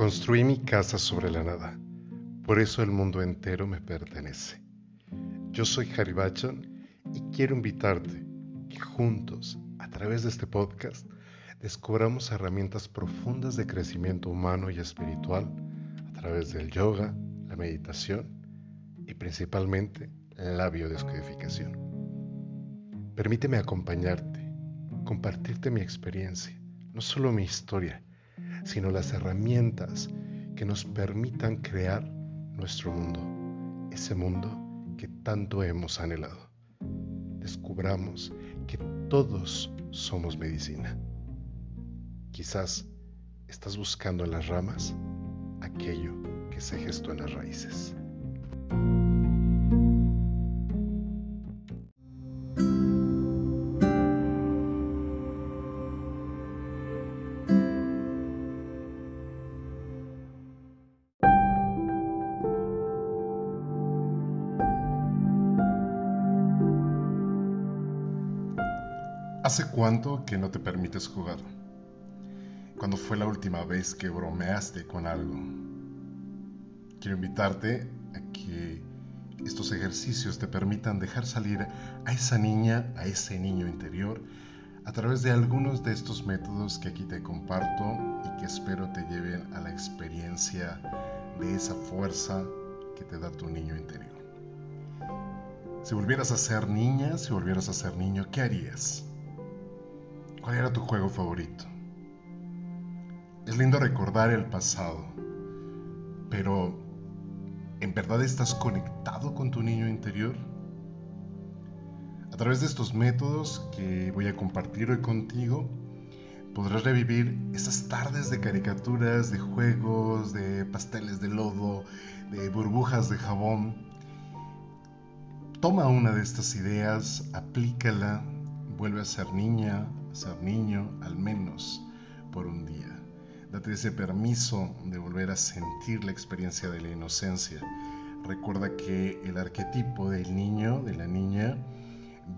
Construí mi casa sobre la nada, por eso el mundo entero me pertenece. Yo soy Harry y quiero invitarte que juntos, a través de este podcast, descubramos herramientas profundas de crecimiento humano y espiritual a través del yoga, la meditación y principalmente la biodescodificación. Permíteme acompañarte, compartirte mi experiencia, no solo mi historia, sino las herramientas que nos permitan crear nuestro mundo, ese mundo que tanto hemos anhelado. Descubramos que todos somos medicina. Quizás estás buscando en las ramas aquello que se gestó en las raíces. ¿Hace cuánto que no te permites jugar? ¿Cuándo fue la última vez que bromeaste con algo? Quiero invitarte a que estos ejercicios te permitan dejar salir a esa niña, a ese niño interior, a través de algunos de estos métodos que aquí te comparto y que espero te lleven a la experiencia de esa fuerza que te da tu niño interior. Si volvieras a ser niña, si volvieras a ser niño, ¿qué harías? ¿Cuál era tu juego favorito? Es lindo recordar el pasado, pero ¿en verdad estás conectado con tu niño interior? A través de estos métodos que voy a compartir hoy contigo, podrás revivir esas tardes de caricaturas, de juegos, de pasteles de lodo, de burbujas de jabón. Toma una de estas ideas, aplícala, vuelve a ser niña, ser niño al menos por un día. Date ese permiso de volver a sentir la experiencia de la inocencia. Recuerda que el arquetipo del niño, de la niña,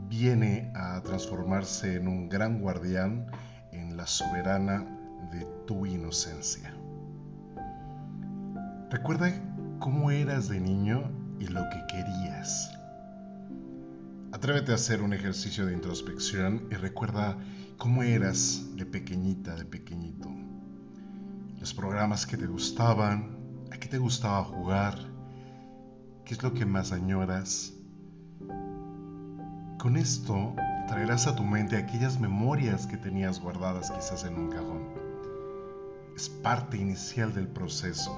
viene a transformarse en un gran guardián, en la soberana de tu inocencia. Recuerda cómo eras de niño y lo que querías. Atrévete a hacer un ejercicio de introspección y recuerda cómo eras de pequeñita, de pequeñito. Los programas que te gustaban, a qué te gustaba jugar, qué es lo que más añoras. Con esto traerás a tu mente aquellas memorias que tenías guardadas quizás en un cajón. Es parte inicial del proceso,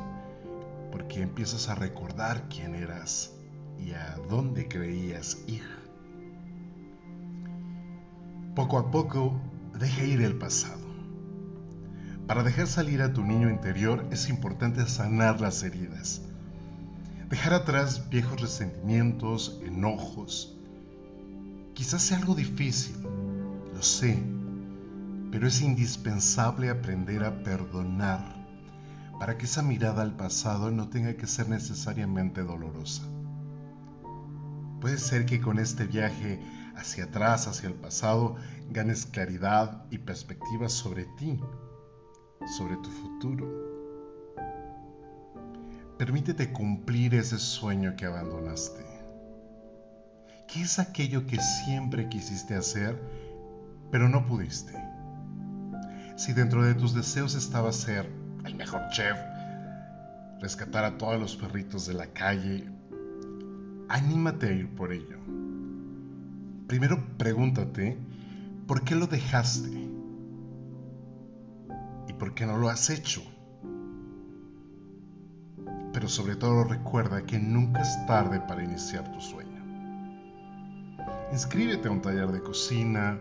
porque empiezas a recordar quién eras y a dónde creías ir. Poco a poco, deja ir el pasado. Para dejar salir a tu niño interior es importante sanar las heridas. Dejar atrás viejos resentimientos, enojos. Quizás sea algo difícil, lo sé, pero es indispensable aprender a perdonar para que esa mirada al pasado no tenga que ser necesariamente dolorosa. Puede ser que con este viaje hacia atrás, hacia el pasado, ganes claridad y perspectiva sobre ti, sobre tu futuro. Permítete cumplir ese sueño que abandonaste. ¿Qué es aquello que siempre quisiste hacer, pero no pudiste? Si dentro de tus deseos estaba ser el mejor chef, rescatar a todos los perritos de la calle, anímate a ir por ello primero pregúntate, ¿por qué lo dejaste? ¿Y por qué no lo has hecho? Pero sobre todo recuerda que nunca es tarde para iniciar tu sueño. Inscríbete a un taller de cocina,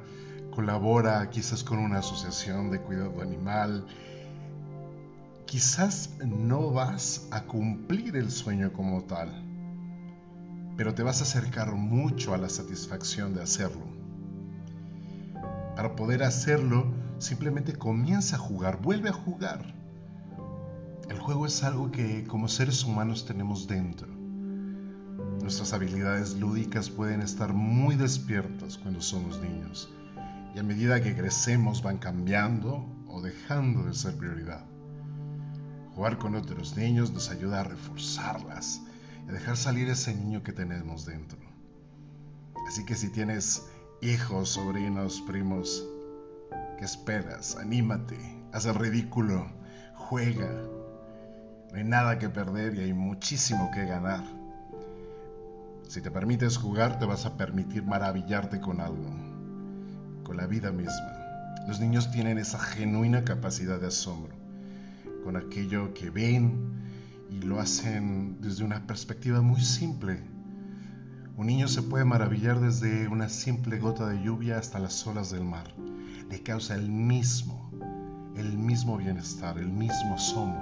colabora quizás con una asociación de cuidado animal. Quizás no vas a cumplir el sueño como tal pero te vas a acercar mucho a la satisfacción de hacerlo. Para poder hacerlo, simplemente comienza a jugar, vuelve a jugar. El juego es algo que como seres humanos tenemos dentro. Nuestras habilidades lúdicas pueden estar muy despiertas cuando somos niños y a medida que crecemos van cambiando o dejando de ser prioridad. Jugar con otros niños nos ayuda a reforzarlas y dejar salir ese niño que tenemos dentro. Así que si tienes hijos, sobrinos, primos, ¿qué esperas? Anímate, haz el ridículo, juega. No hay nada que perder y hay muchísimo que ganar. Si te permites jugar, te vas a permitir maravillarte con algo, con la vida misma. Los niños tienen esa genuina capacidad de asombro, con aquello que ven y lo hacen desde una perspectiva muy simple. Un niño se puede maravillar desde una simple gota de lluvia hasta las olas del mar. Le causa el mismo, el mismo bienestar, el mismo asombro.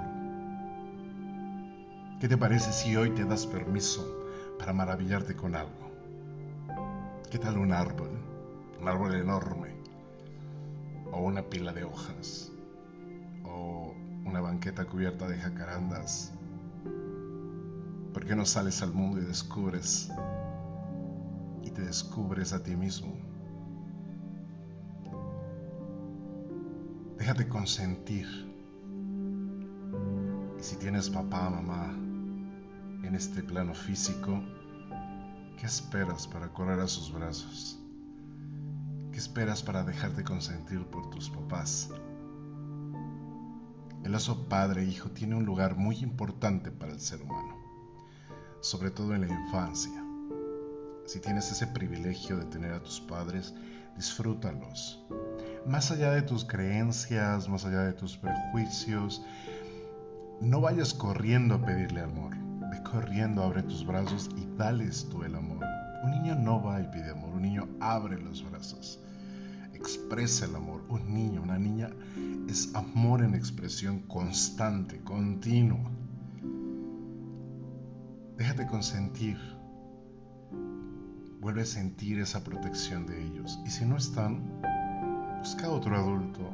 ¿Qué te parece si hoy te das permiso para maravillarte con algo? ¿Qué tal un árbol? Un árbol enorme o una pila de hojas, o una banqueta cubierta de jacarandas. ¿Por qué no sales al mundo y descubres y te descubres a ti mismo? Déjate consentir. Y si tienes papá, mamá en este plano físico, ¿qué esperas para correr a sus brazos? ¿Qué esperas para dejarte consentir por tus papás? El oso padre-hijo tiene un lugar muy importante para el ser humano, sobre todo en la infancia. Si tienes ese privilegio de tener a tus padres, disfrútalos. Más allá de tus creencias, más allá de tus prejuicios, no vayas corriendo a pedirle amor. Ve corriendo, abre tus brazos y dales tú el amor. Un niño no va y pide amor, un niño abre los brazos, expresa el amor. Un niño, una niña es amor en expresión constante, continua. Déjate consentir. Vuelve a sentir esa protección de ellos. Y si no están, busca otro adulto,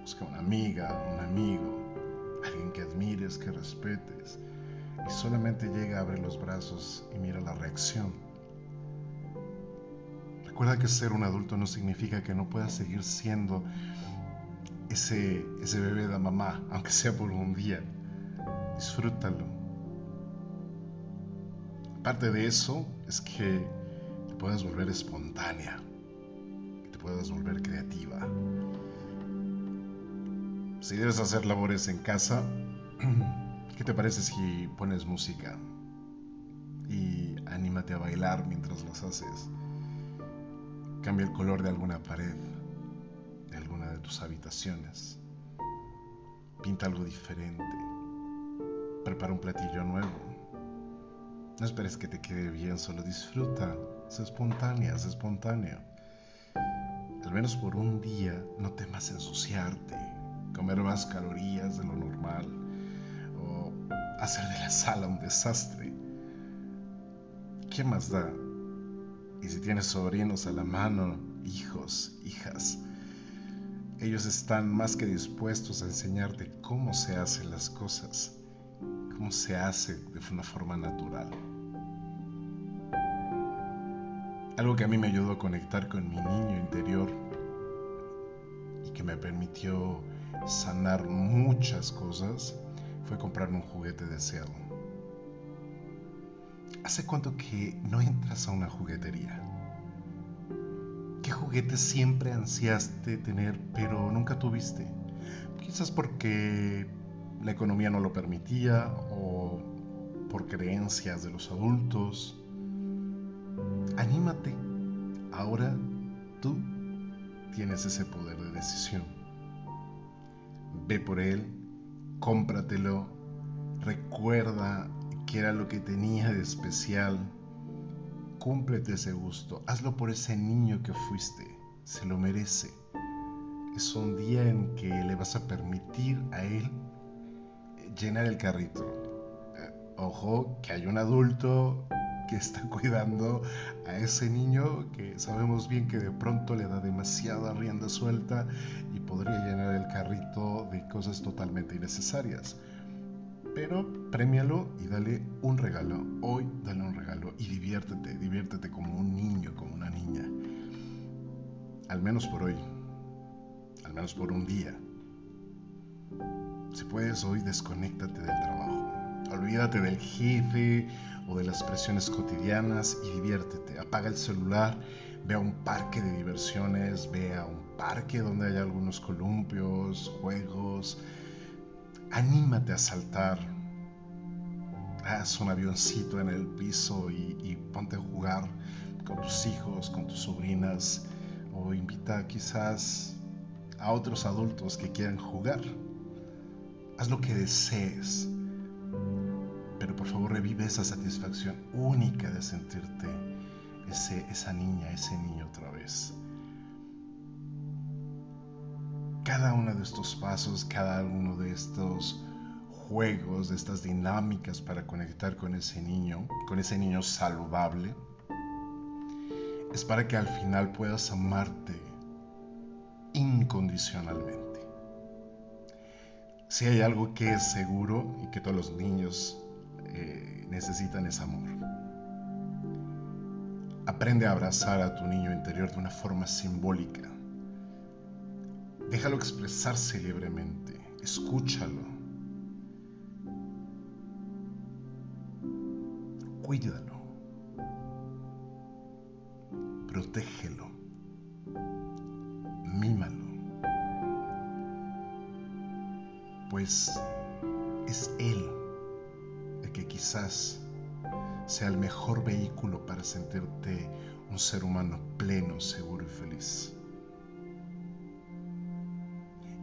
busca una amiga, un amigo, alguien que admires, que respetes. Y solamente llega, abre los brazos y mira la reacción Recuerda que ser un adulto no significa que no puedas seguir siendo ese, ese bebé de mamá, aunque sea por un día. Disfrútalo. Parte de eso es que te puedas volver espontánea, que te puedas volver creativa. Si debes hacer labores en casa, ¿qué te parece si pones música y anímate a bailar mientras las haces? Cambia el color de alguna pared, de alguna de tus habitaciones. Pinta algo diferente. Prepara un platillo nuevo. No esperes que te quede bien, solo disfruta. Sé espontánea, sé espontáneo. Al menos por un día no temas ensuciarte, comer más calorías de lo normal o hacer de la sala un desastre. ¿Qué más da? Y si tienes sobrinos a la mano, hijos, hijas, ellos están más que dispuestos a enseñarte cómo se hacen las cosas, cómo se hace de una forma natural. Algo que a mí me ayudó a conectar con mi niño interior y que me permitió sanar muchas cosas fue comprarme un juguete deseado. ¿Hace cuánto que no entras a una juguetería? ¿Qué juguete siempre ansiaste tener pero nunca tuviste? Quizás porque la economía no lo permitía o por creencias de los adultos. Anímate. Ahora tú tienes ese poder de decisión. Ve por él, cómpratelo, recuerda que era lo que tenía de especial. Cúmplete ese gusto, hazlo por ese niño que fuiste, se lo merece. Es un día en que le vas a permitir a él llenar el carrito. Eh, ojo, que hay un adulto que está cuidando a ese niño que sabemos bien que de pronto le da demasiada rienda suelta y podría llenar el carrito de cosas totalmente innecesarias pero premialo y dale un regalo. Hoy dale un regalo y diviértete, diviértete como un niño, como una niña. Al menos por hoy, al menos por un día. Si puedes hoy, desconéctate del trabajo. Olvídate del jefe o de las presiones cotidianas y diviértete. Apaga el celular, ve a un parque de diversiones, ve a un parque donde hay algunos columpios, juegos. Anímate a saltar. Haz un avioncito en el piso y, y ponte a jugar con tus hijos, con tus sobrinas o invita quizás a otros adultos que quieran jugar. Haz lo que desees, pero por favor revive esa satisfacción única de sentirte ese, esa niña, ese niño otra vez. Cada uno de estos pasos, cada uno de estos juegos, de estas dinámicas para conectar con ese niño, con ese niño saludable, es para que al final puedas amarte incondicionalmente. Si hay algo que es seguro y que todos los niños eh, necesitan es amor. Aprende a abrazar a tu niño interior de una forma simbólica. Déjalo expresarse libremente. Escúchalo. Cuídalo. protégelo, mímalo, pues es Él el que quizás sea el mejor vehículo para sentirte un ser humano pleno, seguro y feliz.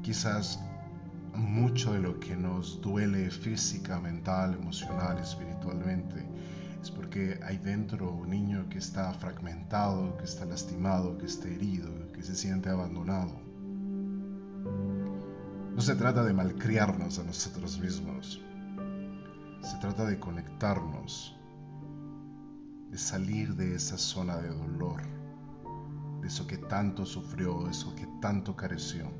Quizás mucho de lo que nos duele física, mental, emocional, espiritualmente, es porque hay dentro un niño que está fragmentado, que está lastimado, que está herido, que se siente abandonado. No se trata de malcriarnos a nosotros mismos, se trata de conectarnos, de salir de esa zona de dolor, de eso que tanto sufrió, de eso que tanto careció.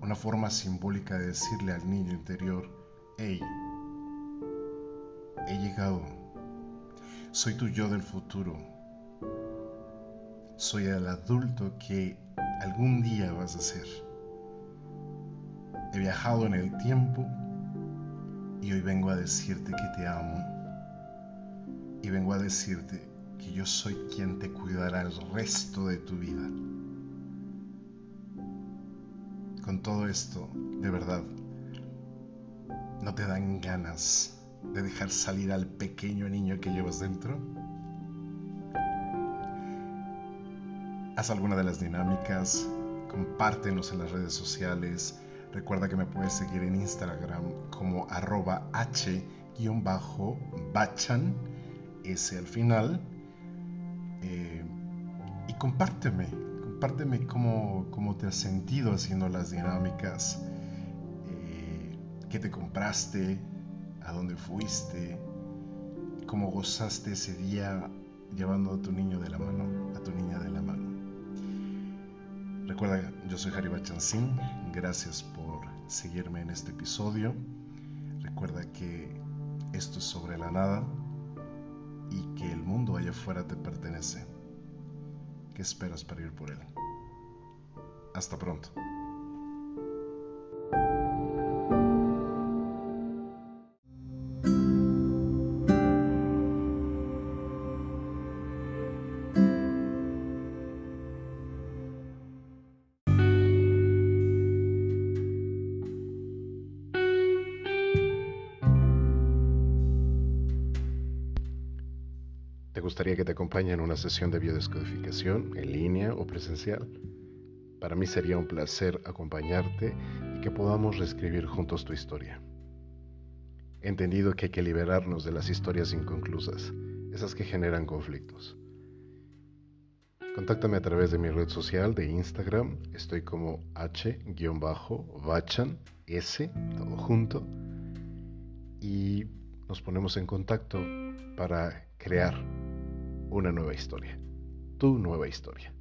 Una forma simbólica de decirle al niño interior, hey, he llegado. Soy tu yo del futuro. Soy el adulto que algún día vas a ser. He viajado en el tiempo y hoy vengo a decirte que te amo. Y vengo a decirte que yo soy quien te cuidará el resto de tu vida. Con todo esto, de verdad, no te dan ganas de dejar salir al pequeño niño que llevas dentro? Haz alguna de las dinámicas, compártenos en las redes sociales. Recuerda que me puedes seguir en Instagram como arroba h-bachan, ese al final. Eh, y compárteme, compárteme cómo, cómo, te has sentido haciendo las dinámicas, eh, qué te compraste, a dónde fuiste, cómo gozaste ese día llevando a tu niño de la mano, a tu niña de la mano. Recuerda, yo soy Harry Bachancín, gracias por seguirme en este episodio. Recuerda que esto es sobre la nada y que el mundo allá afuera te pertenece. ¿Qué esperas para ir por él? Hasta pronto. Gustaría que te acompañe en una sesión de biodescodificación en línea o presencial. Para mí sería un placer acompañarte y que podamos reescribir juntos tu historia. He entendido que hay que liberarnos de las historias inconclusas, esas que generan conflictos. Contáctame a través de mi red social de Instagram, estoy como h-bachan, s, todo junto, y nos ponemos en contacto para crear una nueva historia, tu nueva historia.